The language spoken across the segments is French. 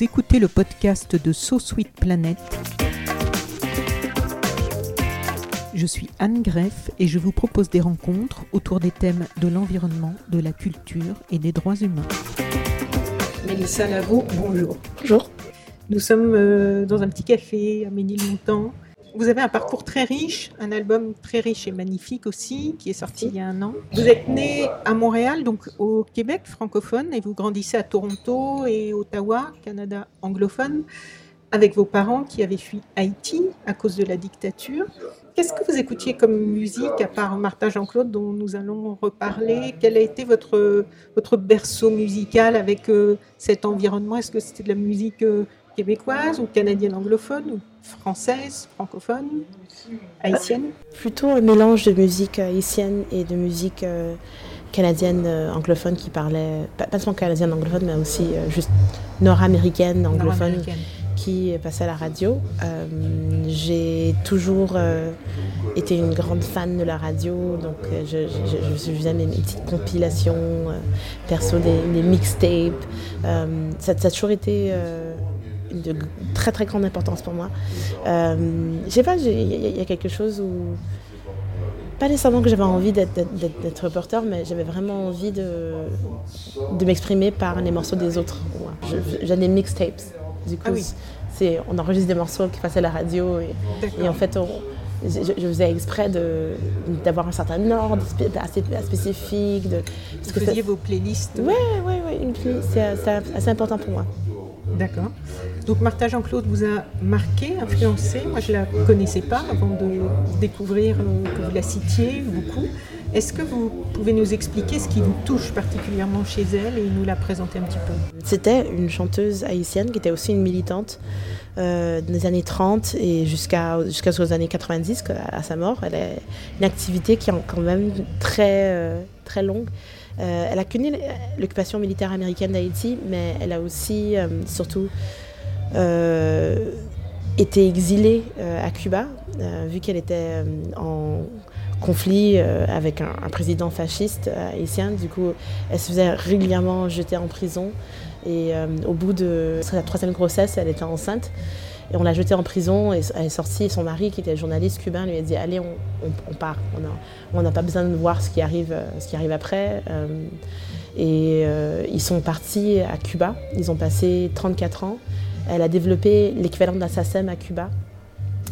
Vous écoutez le podcast de So Sweet Planet. Je suis Anne Greff et je vous propose des rencontres autour des thèmes de l'environnement, de la culture et des droits humains. Mélissa Lavaux, bonjour. Bonjour. Nous sommes euh, dans un petit café à Ménilmontant. Vous avez un parcours très riche, un album très riche et magnifique aussi, qui est sorti il y a un an. Vous êtes né à Montréal, donc au Québec francophone, et vous grandissez à Toronto et Ottawa, Canada anglophone, avec vos parents qui avaient fui Haïti à cause de la dictature. Qu'est-ce que vous écoutiez comme musique, à part Martha Jean-Claude, dont nous allons reparler? Quel a été votre, votre berceau musical avec euh, cet environnement? Est-ce que c'était de la musique euh, québécoise ou canadienne anglophone ou française, francophone, haïtienne Plutôt un mélange de musique haïtienne et de musique euh, canadienne euh, anglophone qui parlait, pas, pas seulement canadienne anglophone, mais aussi euh, juste nord-américaine anglophone qui passait à la radio. J'ai toujours été une grande fan de la radio, donc je, je, je faisais mes, mes petites compilations, perso des, des mixtapes. Ça, ça a toujours été de très très grande importance pour moi. Euh, je sais pas, il y, a- il y a quelque chose où pas nécessairement que j'avais envie d'être- reporter, mais j'avais vraiment envie de, de m'exprimer par les morceaux des autres. Ouais. J'ai des mixtapes. Du coup, Ah oui. c'est, on enregistre des morceaux qui passaient à la radio et, en fait, on- je, je faisais exprès d'avoir un certain ordre assez, spécifique. De, parce Vous ça- faisiez vos playlists Ouais, ouais, ouais, c'est, c'est assez important pour moi. D'accord. Donc Martha Jean-Claude vous a marqué, influencé. Moi, je ne la connaissais pas avant de découvrir euh, que vous la citiez beaucoup. Est-ce que vous pouvez nous expliquer ce qui vous touche particulièrement chez elle et nous la présenter un petit peu? C'était une chanteuse haïtienne qui était aussi une militante euh, des années 30 et jusqu'à jusqu'aux années 90, que- à sa mort. Elle a une activité qui est quand même très, euh, très longue. Euh, elle a connu l'occupation militaire américaine d'Haïti, mais elle a aussi, surtout, euh, été exilée euh, à Cuba, euh, vu qu'elle était en conflit avec un, président fasciste haïtien. Du coup, elle se faisait régulièrement jeter en prison. Et au bout de sa troisième grossesse, elle était enceinte. Et on l'a jetée en prison et elle est sortie. Son mari, qui était journaliste cubain, lui a dit Allez, on, part. On n'a pas besoin de voir ce qui arrive, ce qui arrive après. Et ils sont partis à Cuba. Ils ont passé 34 ans. Elle a développé l'équivalent d'un SACEM à Cuba.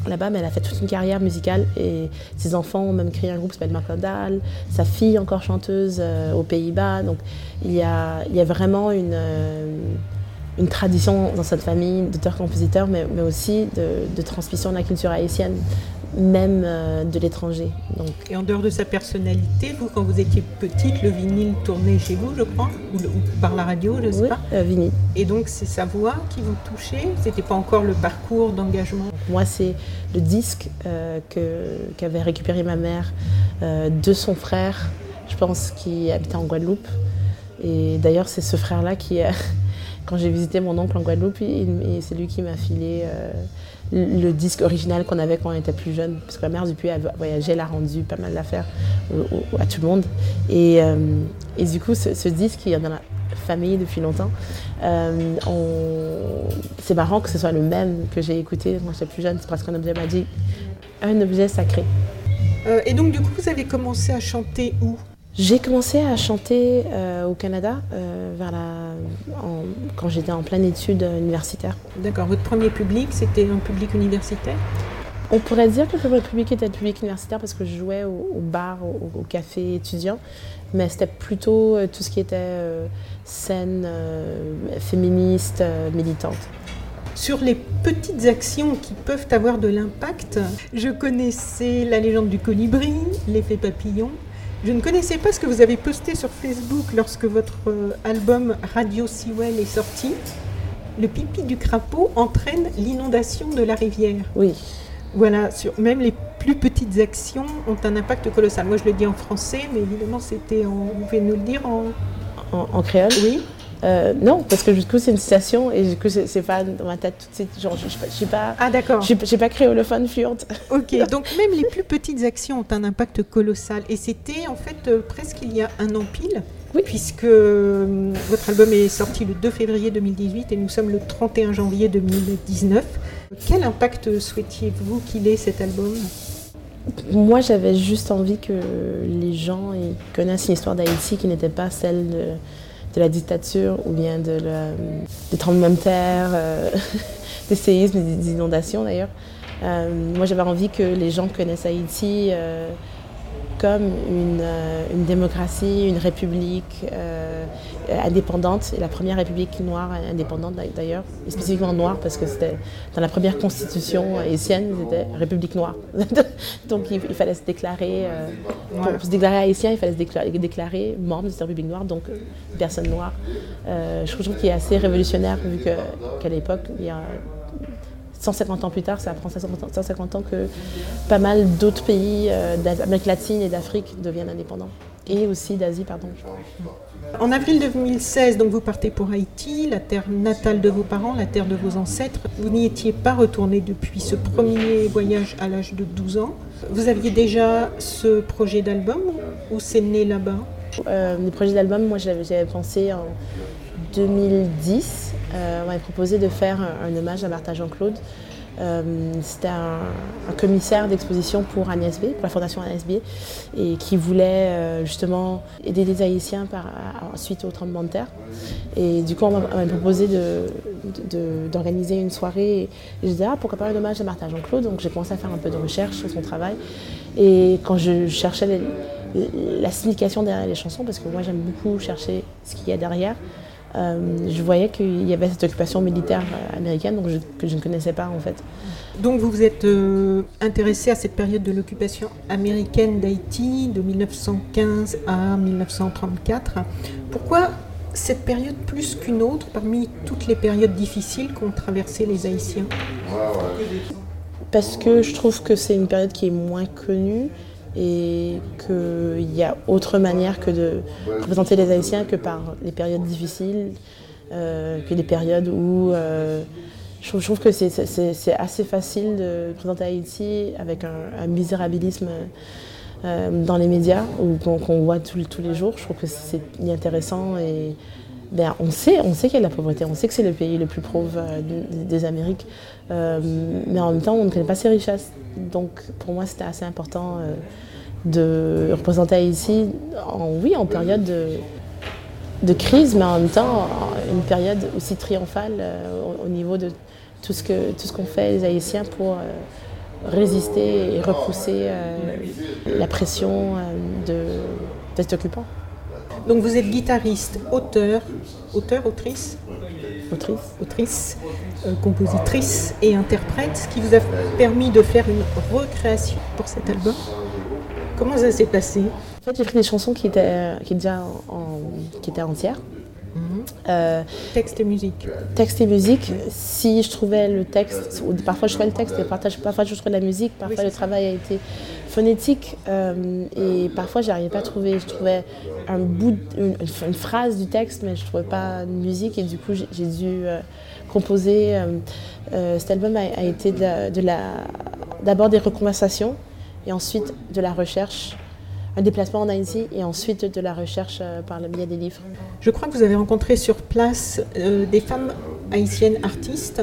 Là-bas, mais elle a fait toute une carrière musicale et ses enfants ont même créé un groupe qui s'appelle Macodal. Sa fille, encore chanteuse euh, aux Pays-Bas. Donc, il y a, vraiment une, euh, une tradition dans cette famille d'auteurs-compositeurs, mais, aussi de transmission de la culture haïtienne, même euh, de l'étranger. Donc, Et en dehors de sa personnalité, vous, quand vous étiez petite, le vinyle tournait chez vous, je crois, ou, le- ou par la radio, je ne sais oui, pas. euh, Vinny. Et donc, c'est sa voix qui vous touchait C'était pas encore le parcours d'engagement? Moi, c'est le disque euh, que- qu'avait récupéré ma mère de son frère, je pense, qui habitait en Guadeloupe. Et d'ailleurs, c'est ce frère-là qui, quand j'ai visité mon oncle en Guadeloupe, il- il- c'est lui qui m'a filé le disque original qu'on avait quand on était plus jeune. Parce que ma mère, depuis, elle voyageait, elle a rendu pas mal d'affaires à tout le monde. Et, euh, et du coup, ce, disque, il est dans la famille depuis longtemps. Euh, C'est marrant que ce soit le même que j'ai écouté quand j'étais plus jeune. C'est presque un objet magique. Un objet sacré. Euh, Et donc, du coup, vous avez commencé à chanter où? J'ai commencé à chanter euh, au Canada euh, vers la, en- quand j'étais en pleine étude universitaire. D'accord. Votre premier public, c'était un public universitaire? On pourrait dire que le public était le public universitaire parce que je jouais au, au bar, au, au café étudiant, mais c'était plutôt euh, tout ce qui était euh, scène euh, féministe, euh, militante. Sur les petites actions qui peuvent avoir de l'impact, je connaissais la légende du colibri, l'effet papillon. Je ne connaissais pas ce que vous avez posté sur Facebook lorsque votre euh, album Radio Sewell est sorti. Le pipi du crapaud entraîne l'inondation de la rivière. Oui. Voilà, sur, même les plus petites actions ont un impact colossal. Moi, je le dis en français, mais évidemment, c'était en. Vous pouvez nous le dire en. En, en créole? Oui. Euh, Non, parce que du coup, c'est une citation et du coup, c'est pas dans ma tête tout de suite. Genre, je je suis pas- je suis pas. Ah, d'accord. Je suis- je suis pas créolophone fluente. Ok, donc même les plus petites actions ont un impact colossal. Et c'était en fait euh, presque il y a un an pile, Oui. puisque euh, votre album est sorti le 2 février 2018 et nous sommes le 31 janvier 2019. Quel impact souhaitiez-vous qu'il ait cet album? Moi, j'avais juste envie que les gens connaissent une histoire d'Haïti qui n'était pas celle de, de la dictature ou bien de la- des tremblements de terre, euh, des séismes, des, inondations d'ailleurs. Euh, moi, j'avais envie que les gens connaissent Haïti euh, comme une, euh, une démocratie, une république euh, indépendante, et la première république noire indépendante d'ailleurs, et spécifiquement noire parce que c'était dans la première constitution haïtienne, c'était république noire. Donc il, il fallait se déclarer, euh, pour se déclarer haïtien, il fallait se déclarer, déclarer membre de cette république noire, donc personne noire. Euh, je trouve qu'il est assez révolutionnaire vu qu'à l'époque, il y a 150 ans plus tard, ça prend 150 ans, 150 ans que pas mal d'autres pays euh, d'Amérique latine et d'Afrique deviennent indépendants. Et aussi d'Asie, pardon. En avril 2016, donc vous partez pour Haïti, la terre natale de vos parents, la terre de vos ancêtres. Vous n'y étiez pas retourné depuis ce premier voyage à l'âge de 12 ans. Vous aviez déjà ce projet d'album ou c'est né là-bas? Euh, les projets d'album, moi j'avais j'avais pensé en 2010. euh, on m'avait proposé de faire un, hommage à Martha Jean-Claude. Euh, C'était un, commissaire d'exposition pour Agnès B, pour la fondation Agnès B, et qui voulait euh, justement aider les Haïtiens par, suite au tremblement de terre. Et du coup, on m'a proposé d'organiser une soirée. Et je disais, ah, pourquoi pas un hommage à Martha Jean-Claude? Donc j'ai commencé à faire un peu de recherche sur son travail. Et quand je cherchais la signification derrière les chansons, parce que moi j'aime beaucoup chercher ce qu'il y a derrière, euh, je voyais qu'il y avait cette occupation militaire euh, américaine donc je- que je ne connaissais pas en fait. Donc vous vous êtes euh, intéressé à cette période de l'occupation américaine d'Haïti de 1915 à 1934. Pourquoi cette période plus qu'une autre parmi toutes les périodes difficiles qu'ont traversées les Haïtiens? Parce que je trouve que c'est une période qui est moins connue et qu'il y a autre manière que de représenter les Haïtiens que par les périodes difficiles, euh, que les périodes où euh, je, trouve, que c'est- assez facile de présenter Haïti avec un, misérabilisme euh, dans les médias ou qu'on voit tous, les jours. Je trouve que c'est intéressant et ben, on sait, on sait qu'il y a de la pauvreté, on sait que c'est le pays le plus pauvre des- Amériques, mais en même temps on ne connaît pas ses richesses. Donc pour moi c'était assez important de représenter Haïti en, oui, en période de, de crise, mais en même temps une période aussi triomphale euh, au, au niveau de tout ce qu'ont fait les Haïtiens pour euh, résister et repousser euh, la pression de, des occupants. Donc vous êtes guitariste, auteur, auteur, autrice, Autrice. autrice, euh, compositrice et interprète, ce qui vous a permis de faire une recréation pour cet album? Comment ça s'est passé En fait, j'ai pris des chansons qui étaient, qui étaient déjà en, en- qui étaient entières. Euh, Texte et musique. texte et musique, si je trouvais le texte, parfois je trouvais le texte, et parfois, parfois je trouvais la musique, parfois Oui, le travail a été phonétique, euh, et parfois j'arrivais pas à trouver, je trouvais un bout, de- une, une phrase du texte, mais je trouvais pas de musique, et du coup j'ai dû euh, composer. euh, euh, cet album a, a été de la- de la- d'abord des reconversations, et ensuite de la recherche, un déplacement en Haïti, et ensuite de la recherche euh, par le biais des livres. Je crois que vous avez rencontré sur place euh, des femmes haïtiennes artistes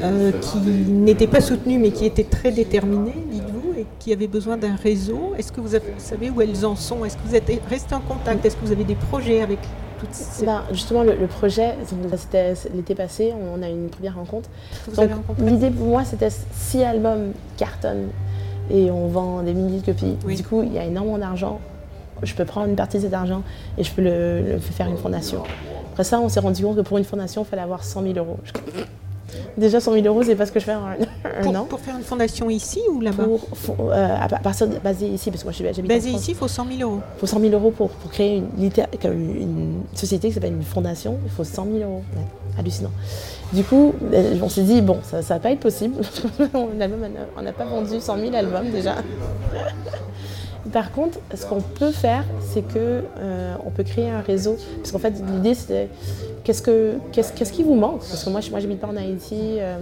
euh, qui n'étaient pas soutenues mais qui étaient très déterminées, dites-vous, et qui avaient besoin d'un réseau. Est-ce que vous, avez- vous savez où elles en sont? Est-ce que vous êtes resté en contact? Est-ce que vous avez des projets avec toutes ces Ben, justement, le, le projet, c'était l'été passé, on a eu une première rencontre. L'idée pour moi, c'était si albums cartonnent et on vend des milliers de copies, Oui. du coup, il y a énormément d'argent. Je peux prendre une partie de cet argent et je peux le, le faire une fondation. Après ça, on s'est rendu compte que pour une fondation, il fallait avoir 100 000 euros. Je- Déjà 100 000 euros, c'est pas ce que je fais en un, pour, an. pour faire une fondation ici ou là-bas euh, à partir de, basé ici, parce que moi je suis j'habite Basé ici, il faut 100 000 euros. Il faut 100 000 euros pour, pour créer une, une société qui s'appelle une fondation. Il faut 100 000 euros. Ouais, hallucinant. Du coup, euh, on s'est dit, bon, ça ne va pas être possible. On n'a pas vendu 100 000 albums déjà. Par contre, ce qu'on peut faire, c'est que euh, on peut créer un réseau. Parce qu'en fait, l'idée, c'était qu'est-ce, que, qu'est-ce, qu'est-ce qui vous manque? Parce que moi, je moi, pas en Haïti. euh,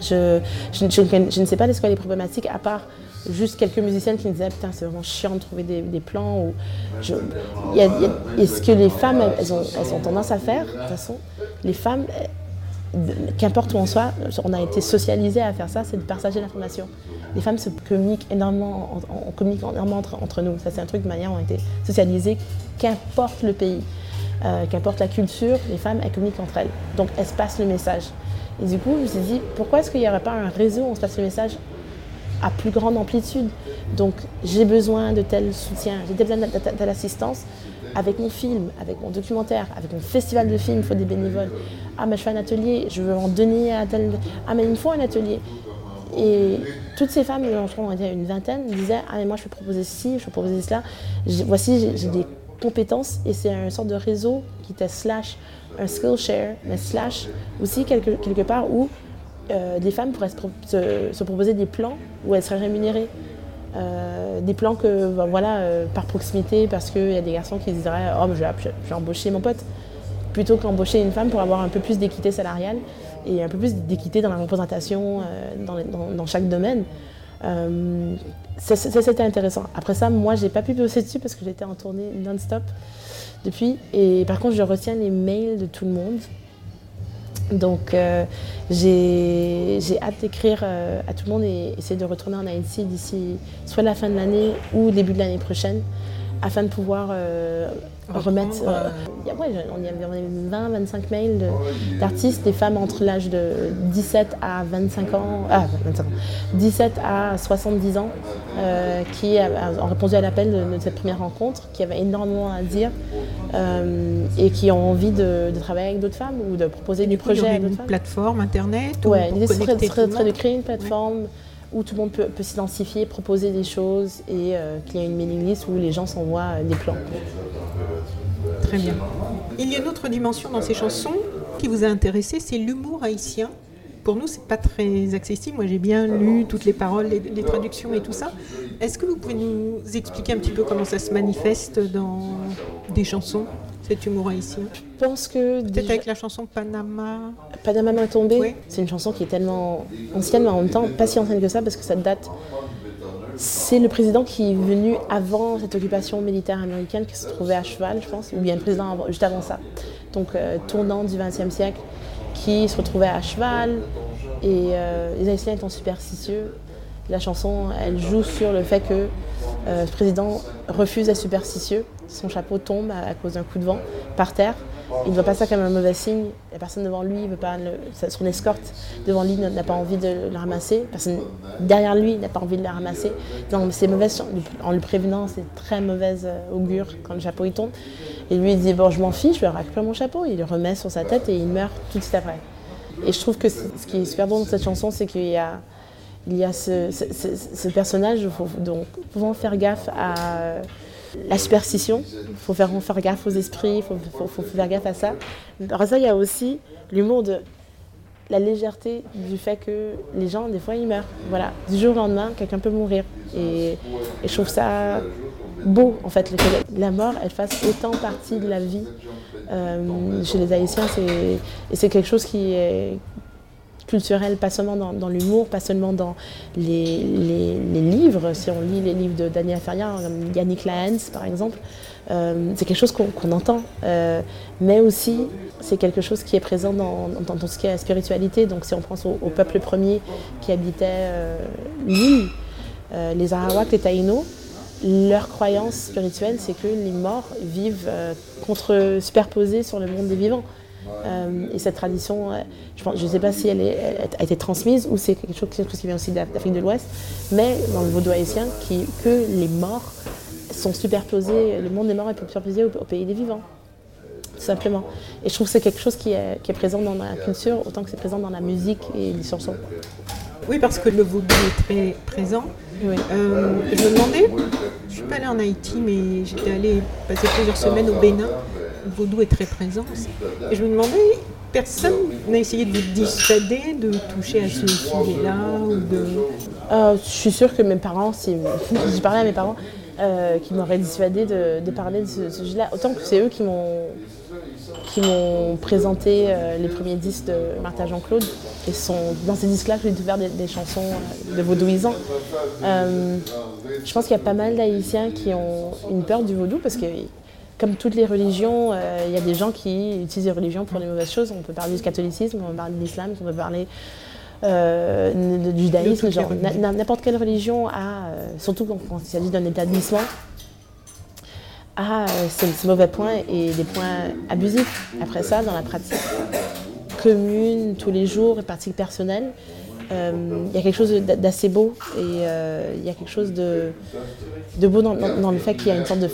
je, je, je ne sais pas c'est quoi les problématiques, à part juste quelques musiciennes qui me disaient Putain, c'est vraiment chiant de trouver des, plans. Ou je- il y a- il y a- et ce que les femmes, elles, ont, elles ont tendance à faire, de toute façon, les femmes, de- qu'importe où on soit, on a été socialisés à faire ça, c'est de partager l'information. Les femmes se communiquent énormément, en- en- on énormément entre, entre nous. Ça, c'est un truc de manière, on a été socialisés, qu'importe le pays, euh, qu'importe la culture, les femmes, elles communiquent entre elles. Donc, elles se passent le message. Et du coup, je me suis dit, pourquoi est-ce qu'il n'y aurait pas un réseau où on se passe le message à plus grande amplitude? Donc j'ai besoin de tel soutien, j'ai besoin de telle assistance avec mon film, avec mon documentaire, avec mon festival de films, il faut des bénévoles. Ah mais je fais un atelier, je veux en donner à tel... Ah mais il me faut un atelier. Et toutes ces femmes, on était une vingtaine, disaient Ah mais moi je peux proposer ci, je peux proposer cela. Voici, j'ai des compétences et c'est une sorte de réseau qui était slash un Skillshare, mais slash aussi quelque, quelque part où euh, des femmes pourraient se, pro- se- se proposer des plans où elles seraient rémunérées. Euh, des plans que, ben, voilà, euh, par proximité, parce qu'il y a des garçons qui se diraient Oh, ben, je, vais, embaucher mon pote, plutôt qu'embaucher une femme pour avoir un peu plus d'équité salariale et un peu plus d'équité dans la représentation dans- dans chaque domaine. Euh, ça, c'était intéressant. Après ça, moi, j'ai pas pu bosser dessus parce que j'étais en tournée non-stop depuis. Et par contre, je retiens les mails de tout le monde. Donc, euh, j'ai hâte d'écrire euh, à tout le monde et essayer de retourner en Haïti d'ici soit la fin de l'année ou début de l'année prochaine afin de pouvoir euh, remettre. Euh, il y a- ouais, on y avait on avait 20-25 mails de- d'artistes, des femmes entre l'âge de 17 à 25 ans, ah, 25 ans, 17 à 70 ans, euh, qui ont répondu à l'appel de, de cette première rencontre, qui avaient énormément à dire euh, et qui ont envie de, de travailler avec d'autres femmes ou de proposer Du coup, il y projets aurait à d'autres une plateforme internet ou Ouais, pour l'idée serait, connecter serait- de créer une plateforme où tout le monde peut, s'identifier, proposer des choses et euh, qu'il y ait une mailing list où les gens s'envoient euh, des plans. Très bien. Il y a une autre dimension dans ces chansons qui vous a intéressé, c'est l'humour haïtien. Pour nous, c'est pas très accessible. Moi, j'ai bien lu toutes les paroles, les, les traductions et tout ça. Est-ce que vous pouvez nous expliquer un petit peu comment ça se manifeste dans des chansons, cet humour haïtien Je pense que Peut-être déjà- avec la chanson Panama. Panama est tombé, Oui. c'est une chanson qui est tellement ancienne, mais en même temps pas si ancienne que ça parce que ça date. C'est le président qui est venu avant cette occupation militaire américaine qui se trouvait à cheval, je pense, ou bien le président avant- juste avant ça. Donc euh, tournant du XXe siècle, qui se retrouvait à cheval et euh, les Haïtiens étant superstitieux. La chanson, elle joue sur le fait que euh, ce président refuse d'être superstitieux. Son chapeau tombe à, cause d'un coup de vent par terre. Il ne voit pas ça comme un mauvais signe. La personne devant lui, veut pas le- son escorte devant lui n'a pas envie de le ramasser. Personne derrière lui n'a pas envie de le ramasser. Donc c'est mauvais en le prévenant, c'est très mauvaise euh, augure quand le chapeau il tombe. Et lui il dit bon je m'en fiche, je vais récupérer mon chapeau. Il le remet sur sa tête et il meurt tout de suite après. Et je trouve que ce qui est super drôle dans cette chanson, c'est qu'il y a il y a ce, ce- ce- ce personnage, donc pouvant faire gaffe à la superstition, il faut faire, faire gaffe aux esprits, il faut, faire gaffe à ça. Après ça, il y a aussi l'humour de la légèreté du fait que les gens, des fois, ils meurent. Voilà, du jour au lendemain, quelqu'un peut mourir. Et, je trouve ça beau, en fait, que la mort, elle fasse autant partie de la vie. Euh, chez les Haïtiens, et c'est quelque chose qui est culturel, pas seulement dans, l'humour, pas seulement dans les, livres. Si on lit les livres de Daniel comme Yannick Lahens par exemple, euh, c'est quelque chose qu'on entend. Euh, mais aussi, c'est quelque chose qui est présent dans, tout ce qui est spiritualité. Donc si on pense au, au peuple premier qui habitait l'île, euh, les Arawaks, les Taïnos, leur croyance spirituelle, c'est que les morts vivent contre, superposés sur le monde des vivants. Euh, et cette tradition, euh, je ne sais pas si elle, est- elle a été transmise ou c'est quelque chose, quelque chose qui vient aussi d'Af- d'Afrique de l'Ouest, mais dans le vaudou haïtien, qui, que les morts sont superposés, le monde des morts est superposé au, au pays des vivants. simplement. Et je trouve que c'est quelque chose qui est, qui est présent dans la culture autant que c'est présent dans la musique et les chansons. Oui, parce que le vaudou est très présent. Oui. Euh, je me demandais, je suis pas allée en Haïti, mais j'étais allée passer plusieurs semaines au Bénin. Vaudou est très présent. Et je me demandais, personne n'a essayé de vous dissuader de toucher à ce sujet-là de... Euh, je suis sûre que mes parents, si j'ai parlé à mes parents, euh, qui m'auraient dissuadé de, parler de ce, sujet-là, autant que c'est eux qui m'ont présenté euh, les premiers disques de Martha Jean-Claude. Et sont dans ces disques-là que j'ai découvert des, chansons de vaudouisants. Je pense qu'il y a pas mal d'Haïtiens qui ont une peur du vaudou parce que, comme toutes les religions, euh, il y a des gens qui utilisent les religions pour les mauvaises choses. On peut parler du catholicisme, on peut parler de l'islam, on peut parler euh, du judaïsme. genre, N'importe quelle religion a, euh, surtout quand, quand il s'agit d'un établissement, a ses, mauvais points et des points abusifs. Après ça, dans la pratique commune, tous les jours, et pratique personnelle, il y a quelque chose d'a- d'assez beau et il y a quelque chose de, de beau dans, dans- dans le fait qu'il y a une sorte de...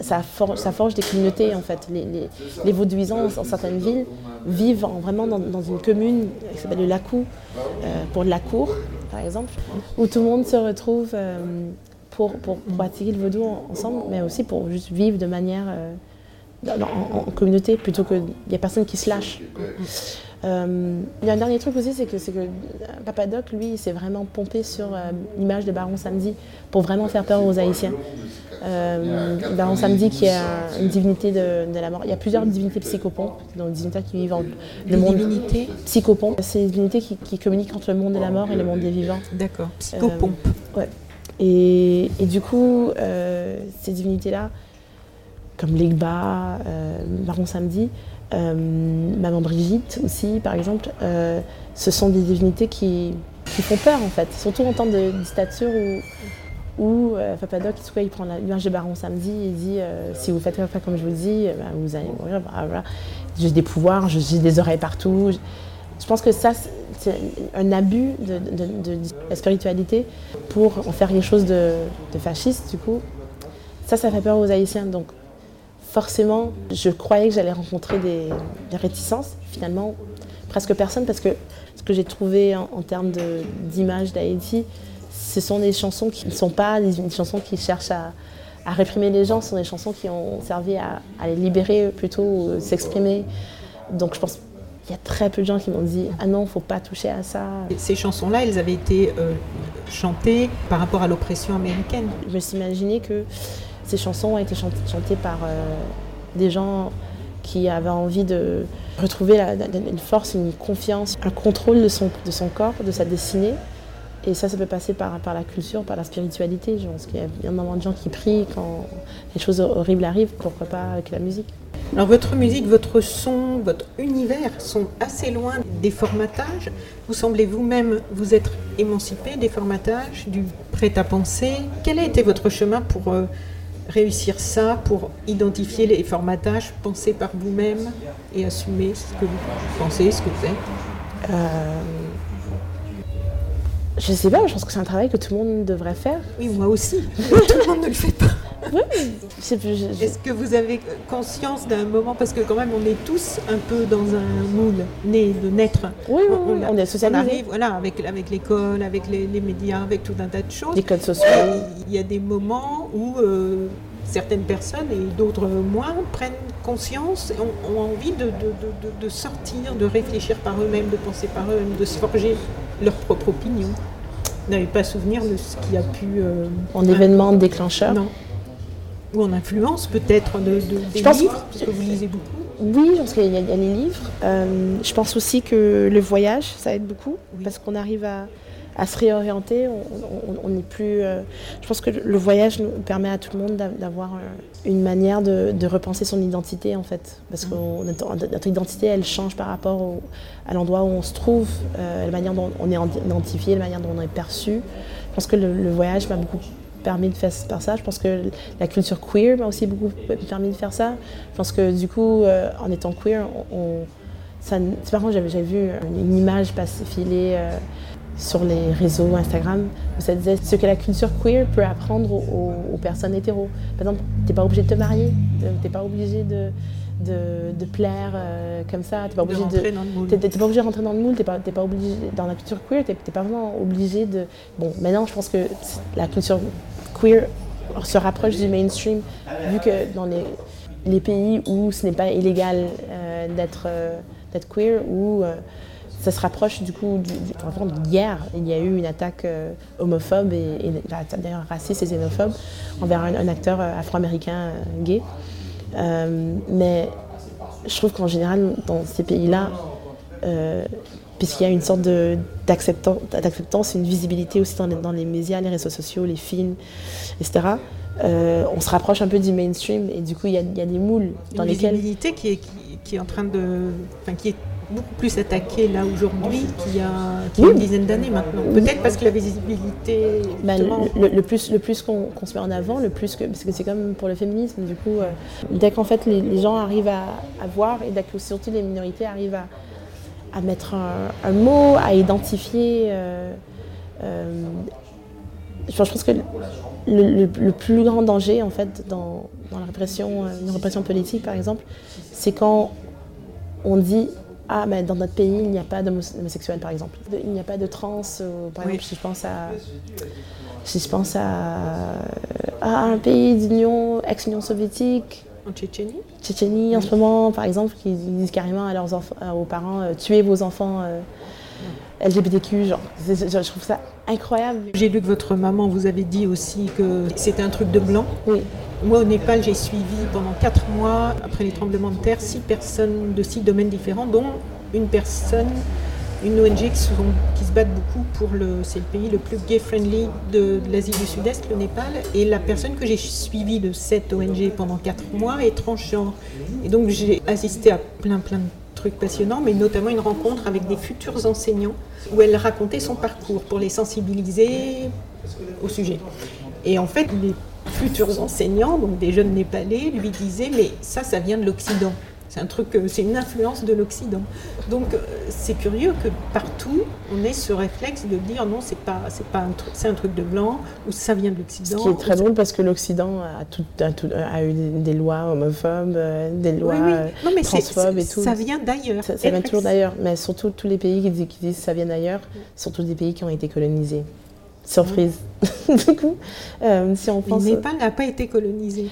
Ça, forge, des communautés en fait. Les, les, les vauduisants dans certaines villes vivent en- vraiment dans, une commune qui s'appelle le Lacou, euh, pour la cour par exemple, où tout le monde se retrouve euh, pour, pratiquer le vaudou en- ensemble, mais aussi pour juste vivre de manière euh, en, communauté plutôt que il n'y a personne qui se lâche. Il y a un dernier truc aussi, c'est que, que Papadoc, lui, s'est vraiment pompé sur l'image de Baron Samedi pour vraiment faire peur aux Haïtiens. Euh, Baron Samedi, qui est un- une divinité de, de la mort. Il y a plusieurs divinités psychopompes, donc des divinités qui vivent en le monde divinités psychopompes. C'est des divinités qui, qui communiquent entre le monde de la mort et le monde des vivants. D'accord. Psychopompe. Ouais. Et, et du coup, euh, ces divinités-là, comme Legba, euh, Baron Samedi, euh, Maman Brigitte aussi, par exemple, euh, ce sont des divinités qui, qui font peur en fait, surtout en temps de dictature où, où euh, Papadoc, cas, il prend l'image de Baron Samedi et dit euh, si vous faites pas comme je vous dis, euh, bah, vous allez mourir. J'ai des pouvoirs, j'ai des oreilles partout. Je, pense que ça, c'est- un abus de, la spiritualité pour en faire quelque chose de, fasciste, du coup. Ça, ça fait peur aux Haïtiens. Donc, forcément, je croyais que j'allais rencontrer des, réticences. Finalement, presque personne, parce que ce que j'ai trouvé en, termes d'image d'Haïti, ce sont des chansons qui ne sont pas des, des chansons qui cherchent à, à réprimer les gens, ce sont des chansons qui ont servi à, à les libérer plutôt, ou s'exprimer. Donc, je pense qu'il y a très peu de gens qui m'ont dit Ah non, faut pas toucher à ça. Ces chansons-là, elles avaient été euh, chantées par rapport à l'oppression américaine. Je me suis imaginé que ces chansons ont été chant- chantées par euh, des gens qui avaient envie de retrouver la- une force, une confiance, un contrôle de son, de son corps, de sa destinée. Et ça, ça peut passer par, par la culture, par la spiritualité. Je pense qu'il y a énormément de gens qui prient quand les choses horribles arrivent, pourquoi pas avec la musique. Alors votre musique, votre son, votre univers sont assez loin des formatages. Vous semblez vous-même vous être émancipé des formatages, du prêt-à-penser. Quel a été votre chemin pour euh, réussir ça, pour identifier les formatages, penser par vous-même et assumer ce que vous pensez, ce que vous êtes? Euh, je sais pas, je pense que c'est un travail que tout le monde devrait faire. Oui, moi aussi. Tout le monde ne le fait pas. Je- je- Est-ce que vous avez conscience d'un moment, parce que quand même on est tous un peu dans un moule, né de naître. Oui, oui, oui, on est On socialisés. arrive, voilà, avec, avec l'école, avec les, les médias, avec tout un tas de choses. Les codes sociaux. Il y a des moments où euh, certaines personnes et d'autres moins prennent conscience et ont, ont envie de, de- de- de- de sortir, de réfléchir par eux-mêmes, de penser par eux-mêmes, de se forger leur propre opinion. Vous n'avez pas souvenir de ce qui a pu... euh, En événement déclencheur? Non. Ou en influence peut-être de, de- des Je pense- livres, parce que vous lisez beaucoup. Oui, pense qu'il y, a il y a les livres. Euh, je pense aussi que le voyage, ça aide beaucoup, Oui. parce qu'on arrive à, à se réorienter. On- n'est plus. euh, je pense que le voyage nous permet à tout le monde d'a- d'avoir euh, une manière de, de repenser son identité, en fait. Parce que notre identité, elle change par rapport au- à l'endroit où on se trouve, euh, la manière dont on est identifié, la manière dont on est perçu. Je pense que le, le voyage m'a beaucoup permis de faire ça. Je pense que la culture queer m'a aussi beaucoup permis de faire ça. Je pense que du coup, euh, en étant queer, on, on- ça, c'est marrant, j'avais, j'avais vu une image passer filer euh, sur les réseaux Instagram où ça disait ce que la culture queer peut apprendre aux, aux personnes hétéros. Par exemple, t'es pas obligé de te marier, t'es pas obligé de, de, de plaire euh, comme ça, t'es pas De obligé t'es- t'es pas obligé de rentrer dans le moule, t'es pas, t'es pas obligé dans la culture queer, t'es t'es pas vraiment obligé de. Bon, maintenant je pense que la culture queer se rapproche du mainstream vu que dans les, les pays où ce n'est pas illégal euh, d'être euh, d'être queer où euh, ça se rapproche du coup du, du- exemple, hier il y a eu une attaque euh, homophobe et, et d'ailleurs raciste et xénophobe envers un, un acteur euh, afro-américain euh, gay mais je trouve qu'en général dans ces pays-là puisqu'il y a une sorte d'acceptance, une visibilité aussi dans les, dans les médias, les réseaux sociaux, les films, etc. euh, on se rapproche un peu du mainstream et du coup il y a, il y a des moules dans une lesquels visibilité qui est, qui, qui est en train de. Enfin, qui est beaucoup plus attaquée là aujourd'hui qu'il y a, qu'il y a Oui. une dizaine d'années maintenant. Peut-être parce que la visibilité. Bah, le, plus, le plus qu'on se met en avant, le plus que. Parce que c'est comme pour le féminisme, du coup, euh, dès qu'en fait les, les gens arrivent à, à voir et dès que surtout les minorités arrivent à, à mettre un, un mot, à identifier. euh, euh, je pense que le, le- le plus grand danger, en fait, dans, dans la répression, une répression politique, par exemple, c'est quand on dit ah mais dans notre pays il n'y a pas d'homos- d'homosexuels par exemple il n'y a pas de trans par Oui. exemple si je pense à si je pense à, à un pays d'union ex-Union soviétique en Tchétchénie. Tchétchénie en ce moment par exemple qui disent carrément à leurs enfants aux parents euh, tuez vos enfants euh, LGBTQ genre je trouve ça incroyable J'ai lu que votre maman vous avait dit aussi que c'était un truc de blanc. oui Moi, au Népal, j'ai suivi pendant quatre mois, après les tremblements de terre, six personnes de six domaines différents, dont une personne, une ONG qui se, qui se battent beaucoup pour le. C'est le pays le plus gay-friendly de, de l'Asie du Sud-Est, le Népal. Et la personne que j'ai suivie de cette ONG pendant quatre mois est transgenre. Et donc, j'ai assisté à plein, plein de trucs mais notamment une rencontre avec des futurs enseignants où elle racontait son parcours pour les sensibiliser au sujet. Et en fait, les futurs enseignants, donc des jeunes népalais, lui disaient mais ça, ça vient de l'Occident. C'est un truc, euh, c'est une influence de l'Occident. Donc euh, c'est curieux que partout on ait ce réflexe de dire non, c'est pas, c'est pas un truc, c'est un truc de blanc ou ça vient de Ce l'Occident. qui est très drôle parce que l'Occident a, tout, a, tout- a eu des, lois homophobes, euh, des lois oui. Non, mais c'est- transphobes et tout. ça vient d'ailleurs. Ça, ça vient toujours d'ailleurs, mais surtout tous les pays qui disent, qui disent ça vient d'ailleurs, surtout des pays qui ont été colonisés. Surprise. du coup, euh, si on Mais pense. Népal n'a pas été colonisé.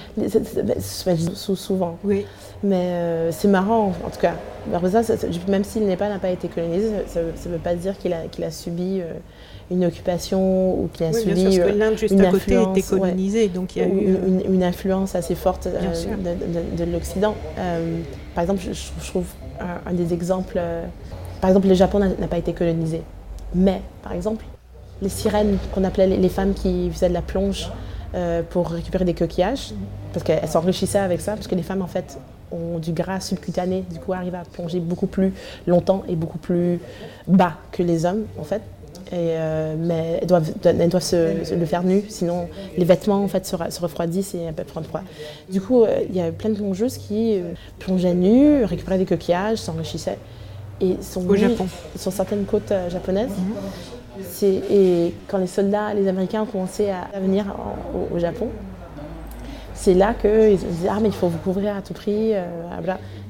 souvent. Oui. Mais euh, c'est marrant, en tout cas. Même si le Népal n'a pas été colonisé, ça ne veut pas dire qu'il a, qu'il a subi euh, une occupation ou qu'il a Oui, bien subi sûr, parce que euh, l'Inde juste une à côté ouais. colonisée, donc il y a eu. euh, une, une influence assez forte euh, de, de- de l'Occident. Euh, par exemple, je, je trouve un, un des exemples, euh, par exemple, le Japon n'a pas été colonisé. Mais, par exemple, les sirènes qu'on appelait les, femmes qui faisaient de la plonge euh, pour récupérer des coquillages, parce qu'elles s'enrichissaient avec ça, parce que les femmes, en fait, ont du gras subcutané, du coup, arrivent à plonger beaucoup plus longtemps et beaucoup plus bas que les hommes, en fait. Et, euh, mais elles doivent, elles doivent se, se le faire nu, sinon les vêtements en fait se, refroidissent et elles peuvent prendre froid. Du coup, euh, il y a plein de plongeuses qui plongeaient nues, récupéraient des coquillages, s'enrichissaient et sont Au Japon. sur certaines côtes japonaises. C'est- Et quand les soldats, les Américains ont commencé à, venir en- au, Japon, c'est là qu'ils disaient Ah, mais il faut vous couvrir à tout prix. euh.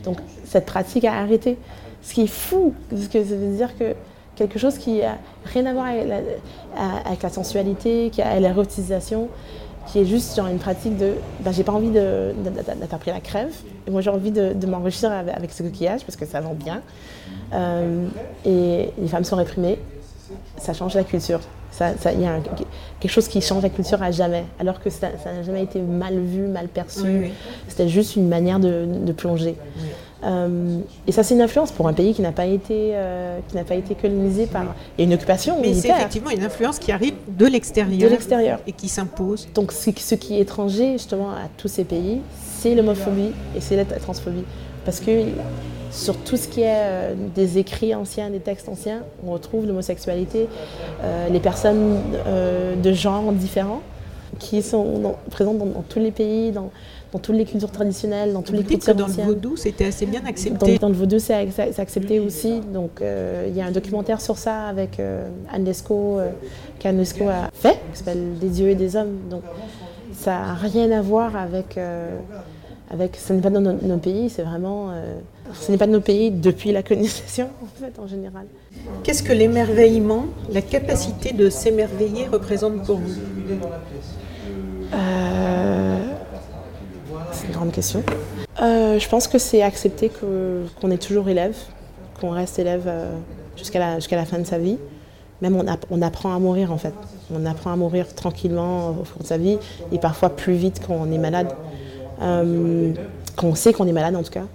Donc, cette pratique a arrêté. Ce qui est fou, parce que ça veut dire que quelque chose qui n'a rien à voir avec la, sensualité, qui a l'érotisation, qui est juste une pratique de ben, j'ai pas envie de, pris la crève, et moi j'ai envie de, m'enrichir avec, avec ce coquillage parce que ça vend bien. Euh, et les femmes sont réprimées, ça change la culture. Ça- ça- Il y a un- quelque chose qui change la culture à jamais, alors que ça n'a jamais été mal vu, mal perçu. Oui, oui. C'était juste une manière de, de plonger. Euh, et ça, c'est une influence pour un pays qui n'a pas été, euh, qui n'a pas été colonisé par et une occupation Mais c'est effectivement une influence qui arrive de l'extérieur. de l'extérieur. Et qui s'impose. Donc, ce, ce qui est étranger justement à tous ces pays, c'est l'homophobie et c'est la transphobie, parce que sur tout ce qui est euh, des écrits anciens, des textes anciens, on retrouve l'homosexualité, euh, les personnes euh, de genre différents. qui sont dans- présentes dans, dans tous les pays, dans, dans toutes les cultures traditionnelles, dans tous les que cultures dans le vaudou, c'était assez bien accepté. dans le vaudou, c'est ac- c'est accepté aussi. Donc, euh, il y a un documentaire sur ça avec euh, Lescaut, euh, a fait, qui s'appelle Des dieux et des hommes. Donc, ça n'a rien à voir avec. Avec ce n'est pas dans nos, pays, c'est vraiment. euh, ce n'est pas de nos pays depuis la colonisation, en fait, en général. Qu'est-ce que l'émerveillement, la capacité de s'émerveiller représente pour vous? Euh, c'est une grande question. Euh, je pense que c'est accepter que- qu'on est toujours élève, qu'on reste élève euh, jusqu'à la, jusqu'à la fin de sa vie. Même on, app- on apprend à mourir en fait. On apprend à mourir tranquillement au cours de sa vie et parfois plus vite quand on est malade. Euh, quand on sait qu'on est malade en tout cas.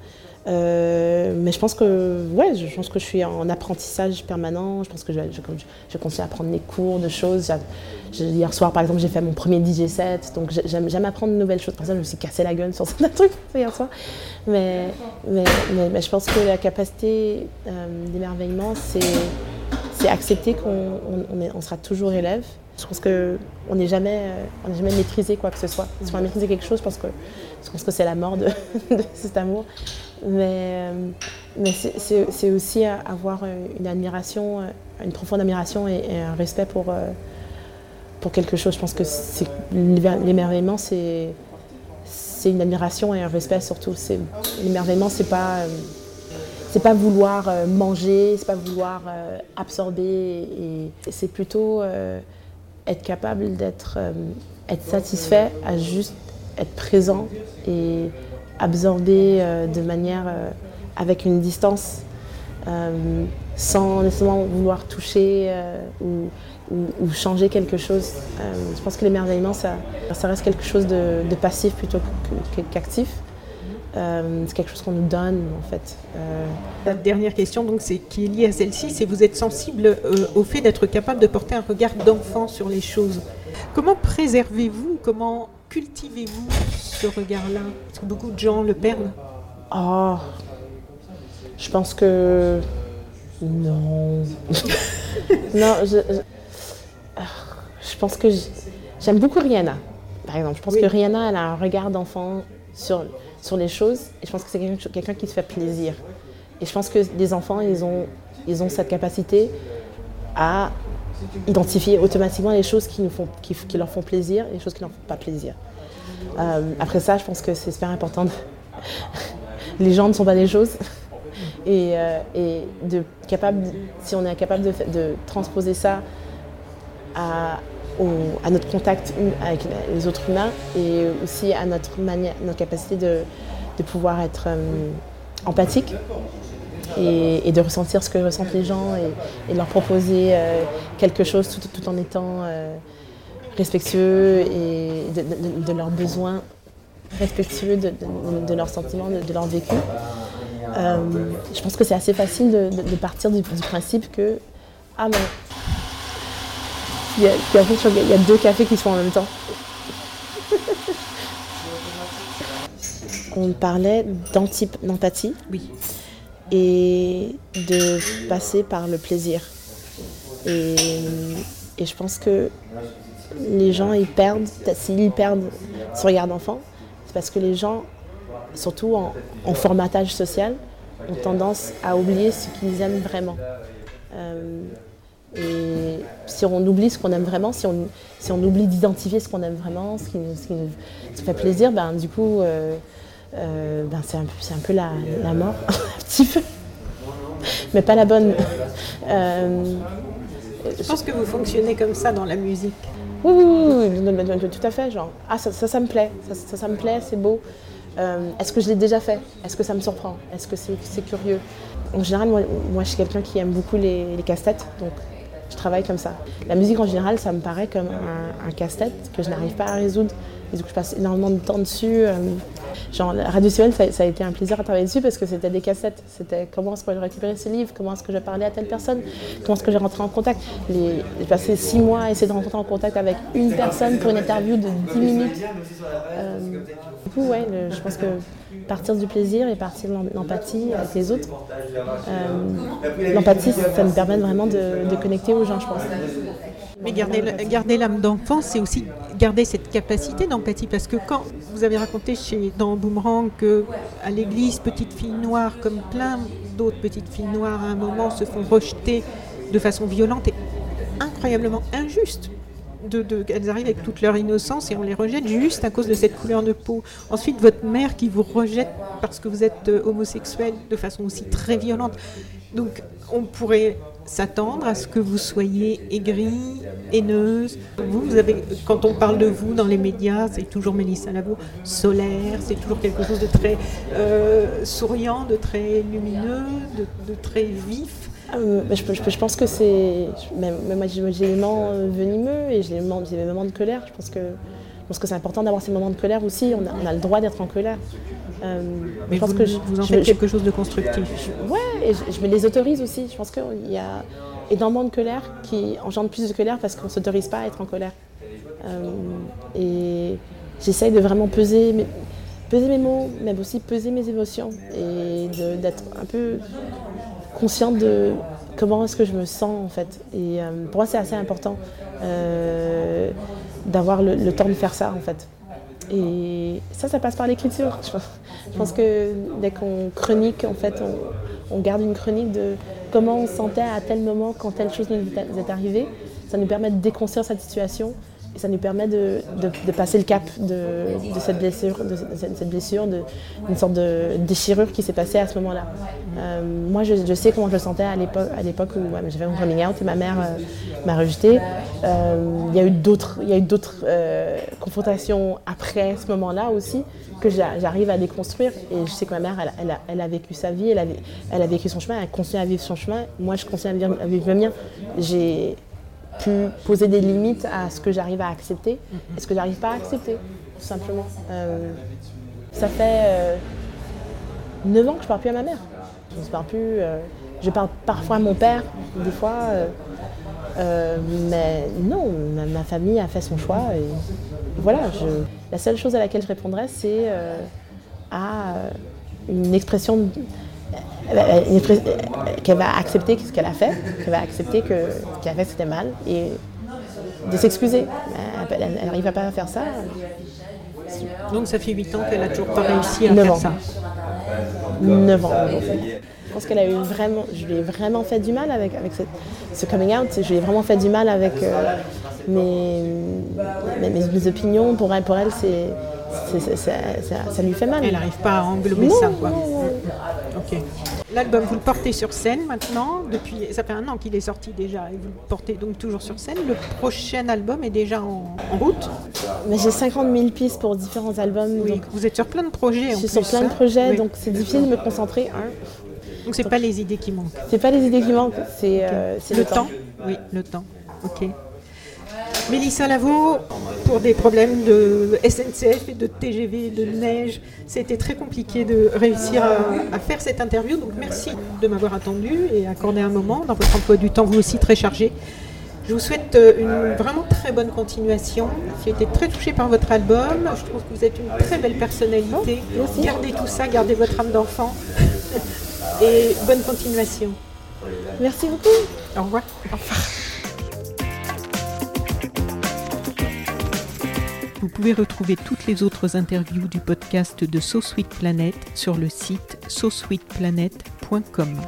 Euh, mais je pense que ouais, je pense que je suis en apprentissage permanent. Je pense que je, continue à prendre des cours de choses. Hier soir, par exemple, j'ai fait mon premier DJ set, donc j'ai- j'aime apprendre de nouvelles choses. Par exemple, je me suis cassé la gueule sur certains trucs hier soir. Mais, je pense que la capacité euh, d'émerveillement, c'est accepter qu'on sera toujours élève. Je pense qu'on n'est jamais, on jamais maîtrisé quoi que ce soit. Si on a maîtrisé quelque chose, je pense que, je pense que c'est la mort de, cet amour. Mais, euh, mais c'est- aussi avoir une admiration, une profonde admiration et, un respect pour, euh, pour quelque chose. Je pense que l'émerveillement, c'est une admiration et un respect surtout. L'émerveillement, c'est pas. euh, c'est pas vouloir manger, c'est pas vouloir absorber, c'est plutôt être capable d'être être satisfait à juste être présent et absorber euh, de manière euh, avec une distance, euh, sans nécessairement vouloir toucher ou, changer quelque chose. Je pense que l'émerveillement, ça, reste quelque chose de, passif plutôt qu'actif. C'est quelque chose qu'on nous donne en fait. La dernière question, donc, c'est qui est liée à celle-ci, c'est vous êtes sensible au fait d'être capable de porter un regard d'enfant sur les choses. Comment préservez-vous, comment cultivez-vous ce regard-là? Parce que beaucoup de gens le perdent? Oh, je pense que non. non, je, je, ah, je pense que j'aime beaucoup Rihanna. Par exemple, je pense Oui. que Rihanna, elle a un regard d'enfant sur, sur les choses et je pense que c'est quelqu'un quelqu'un qui se fait plaisir. Et je pense que les enfants, ils ont, ils ont cette capacité à identifier automatiquement les choses qui, nous font, qui, leur font plaisir et les choses qui ne leur font pas plaisir. Euh, après ça, je pense que c'est super important. les gens ne sont pas des choses. Et, euh, de, capable, si on est capable de, transposer ça à, notre contact avec les autres humains et aussi à notre, manière, notre capacité de, de pouvoir être euh, empathique et, et de ressentir ce que ressentent les gens et, et de leur proposer euh, quelque chose tout, tout en étant euh, respectueux et de, de- de leurs besoins, respectueux de, de- de leurs sentiments, de, de leur vécu. Euh, je pense que c'est assez facile de, de- de partir du, du principe que ah mais il y, a, qu'il y a deux cafés qui se font en même temps. On parlait d'empathie Oui. Et de passer par le plaisir. Et, je pense que les gens, ils perdent, s'ils perdent ce regard d'enfant, c'est parce que les gens, surtout en, formatage social, ont tendance à oublier ce qu'ils aiment vraiment. Euh, et si on oublie ce qu'on aime vraiment, si on, si on oublie d'identifier ce qu'on aime vraiment, ce qui, nous- ce qui nous ce qui fait plaisir, ben, du coup, euh, euh, ben, c'est un, un peu la, la mort, un petit peu. Mais pas la bonne. Euh, Je pense que vous fonctionnez comme ça dans la musique. oui, oui, oui, tout à fait. Genre, ah, ça, ça, ça me plaît, ça, ça, ça me plaît, c'est beau. Euh, Est-ce que je l'ai déjà fait? Est-ce que ça me surprend? Est-ce que c'est c'est curieux? En général, moi, moi, je suis quelqu'un qui aime beaucoup les, les casse-têtes, donc je travaille comme ça. La musique, en général, ça me paraît comme un, un casse-tête que je n'arrive pas à résoudre. Et donc, je passe énormément de temps dessus. euh, genre, Radio Sillonne, ça, a été un plaisir à travailler dessus parce que c'était des cassettes. C'était comment est-ce que je récupérer ce livre Comment est-ce que je parlais à telle personne Comment est-ce que j'ai rentré en contact J'ai passé six mois à essayer de rentrer en contact avec une personne pour une interview de 10 minutes. Euh, du coup, ouais, je pense que partir du plaisir et partir de l'em- l'empathie avec les autres, euh, l'empathie, ça me permet vraiment de, de connecter aux gens, je pense. Mais garder l'âme d'enfant, c'est aussi garder cette capacité d'empathie parce que quand vous avez raconté chez, dans Boomerang que à l'église, petites filles noires, comme plein d'autres petites filles noires, à un moment se font rejeter de façon violente et incroyablement injuste. De, de, elles arrivent avec toute leur innocence et on les rejette juste à cause de cette couleur de peau. Ensuite, votre mère qui vous rejette parce que vous êtes euh, homosexuel de façon aussi très violente. Donc, on pourrait s'attendre à ce que vous soyez aigrie, haineuse. Vous, vous avez, quand on parle de vous dans les médias, c'est toujours Mélissa Lavo, solaire, c'est toujours quelque chose de très euh, souriant, de très lumineux, de, de très vif. Euh, bah, je, je, je, pense que c'est. Même, moi, j'ai des moments euh, venimeux et j'ai des moments, des moments de colère. Je pense que, je pense que c'est important d'avoir ces moments de colère aussi. On a, on a le droit d'être en colère. Euh, Mais je pense vous, que je, vous en faites quelque chose de constructif. ouais, et je, me les autorise aussi. Je pense qu'il y a énormément de colère qui engendre plus de colère parce qu'on ne s'autorise pas à être en colère. Euh, et j'essaye de vraiment peser mes, peser mes mots, mais aussi peser mes émotions et d'être un peu consciente de comment est-ce que je me sens en fait. Et euh, pour moi c'est assez important euh, d'avoir le, le, temps de faire ça en fait. Et ça, ça passe par l'écriture. Je, je pense que dès qu'on chronique, en fait, on, on, garde une chronique de comment on se sentait à tel moment quand telle chose nous est arrivée. Ça nous permet de déconstruire cette situation et ça nous permet de, passer le cap de, cette blessure, de cette, blessure, d'une sorte de déchirure qui s'est passée à ce moment-là. Euh, moi, je, sais comment je le sentais à l'époque où j'avais mon coming out et ma mère euh, m'a rejeté. Euh, il y a eu d'autres confrontations après ce moment-là aussi que j'arrive à déconstruire. Et je sais que ma mère, elle, a, vécu sa vie, elle a, vécu son chemin, elle continue à vivre son chemin. Moi, je continue à vivre, à le mien. Pu poser des limites à ce que j'arrive à accepter et ce que j'arrive pas à accepter, tout simplement. Euh, ça fait euh, 9 ans que je parle plus à ma mère. Je ne parle plus. Euh, je parle parfois à mon père, des fois. Euh, mais non, ma, famille a fait son choix. Voilà, la seule chose à laquelle je répondrais, c'est à une expression qu'elle va accepter ce qu'elle a fait, qu'elle va accepter que ce qu'elle a fait c'était mal et de s'excuser. Elle n'arrive pas à faire ça. Donc ça fait 8 ans qu'elle a toujours pas réussi à faire ans. ça. 9 ans. Je pense qu'elle a eu vraiment, je lui ai vraiment fait du mal avec, avec ce coming out. Je lui ai vraiment fait du mal avec euh, mes, mes, mes, opinions. Pour elle, pour elle c'est, ça, ça, lui fait mal. Elle n'arrive pas à englober non, ça. Quoi. Non, non. Ok. L'album, vous le portez sur scène maintenant. Depuis, ça fait un an qu'il est sorti déjà et vous le portez donc toujours sur scène. Le prochain album est déjà en, en route. Mais j'ai 50 000 pistes pour différents albums. Oui, donc vous êtes sur plein de projets. Je en suis plus, sur plein de hein. projets, Oui. donc c'est difficile de me concentrer. Hein. Donc c'est pas les idées qui manquent. C'est pas les idées qui manquent, c'est euh, le, temps. Oui, le temps. Ok. Mélissa Lavo, pour des problèmes de SNCF et de TGV, de neige, c'était très compliqué de réussir à, à, faire cette interview. Donc merci de m'avoir attendu et accordé un moment dans votre emploi du temps, vous aussi très chargé. Je vous souhaite euh, une vraiment très bonne continuation. J'ai été très touchée par votre album. Je trouve que vous êtes une très belle personnalité. Merci. Gardez tout ça, gardez votre âme d'enfant. Et bonne continuation. Merci beaucoup. Au revoir. Vous pouvez retrouver toutes les autres interviews du podcast de So Sweet Planet sur le site sosweetplanet.com.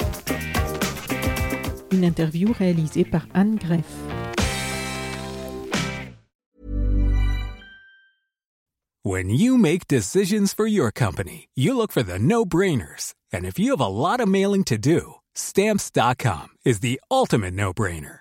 Une interview réalisée par Anne Greff. When you make decisions for your company, you look for the no-brainers. And if you have a lot of mailing to do, stamps.com is the ultimate no-brainer.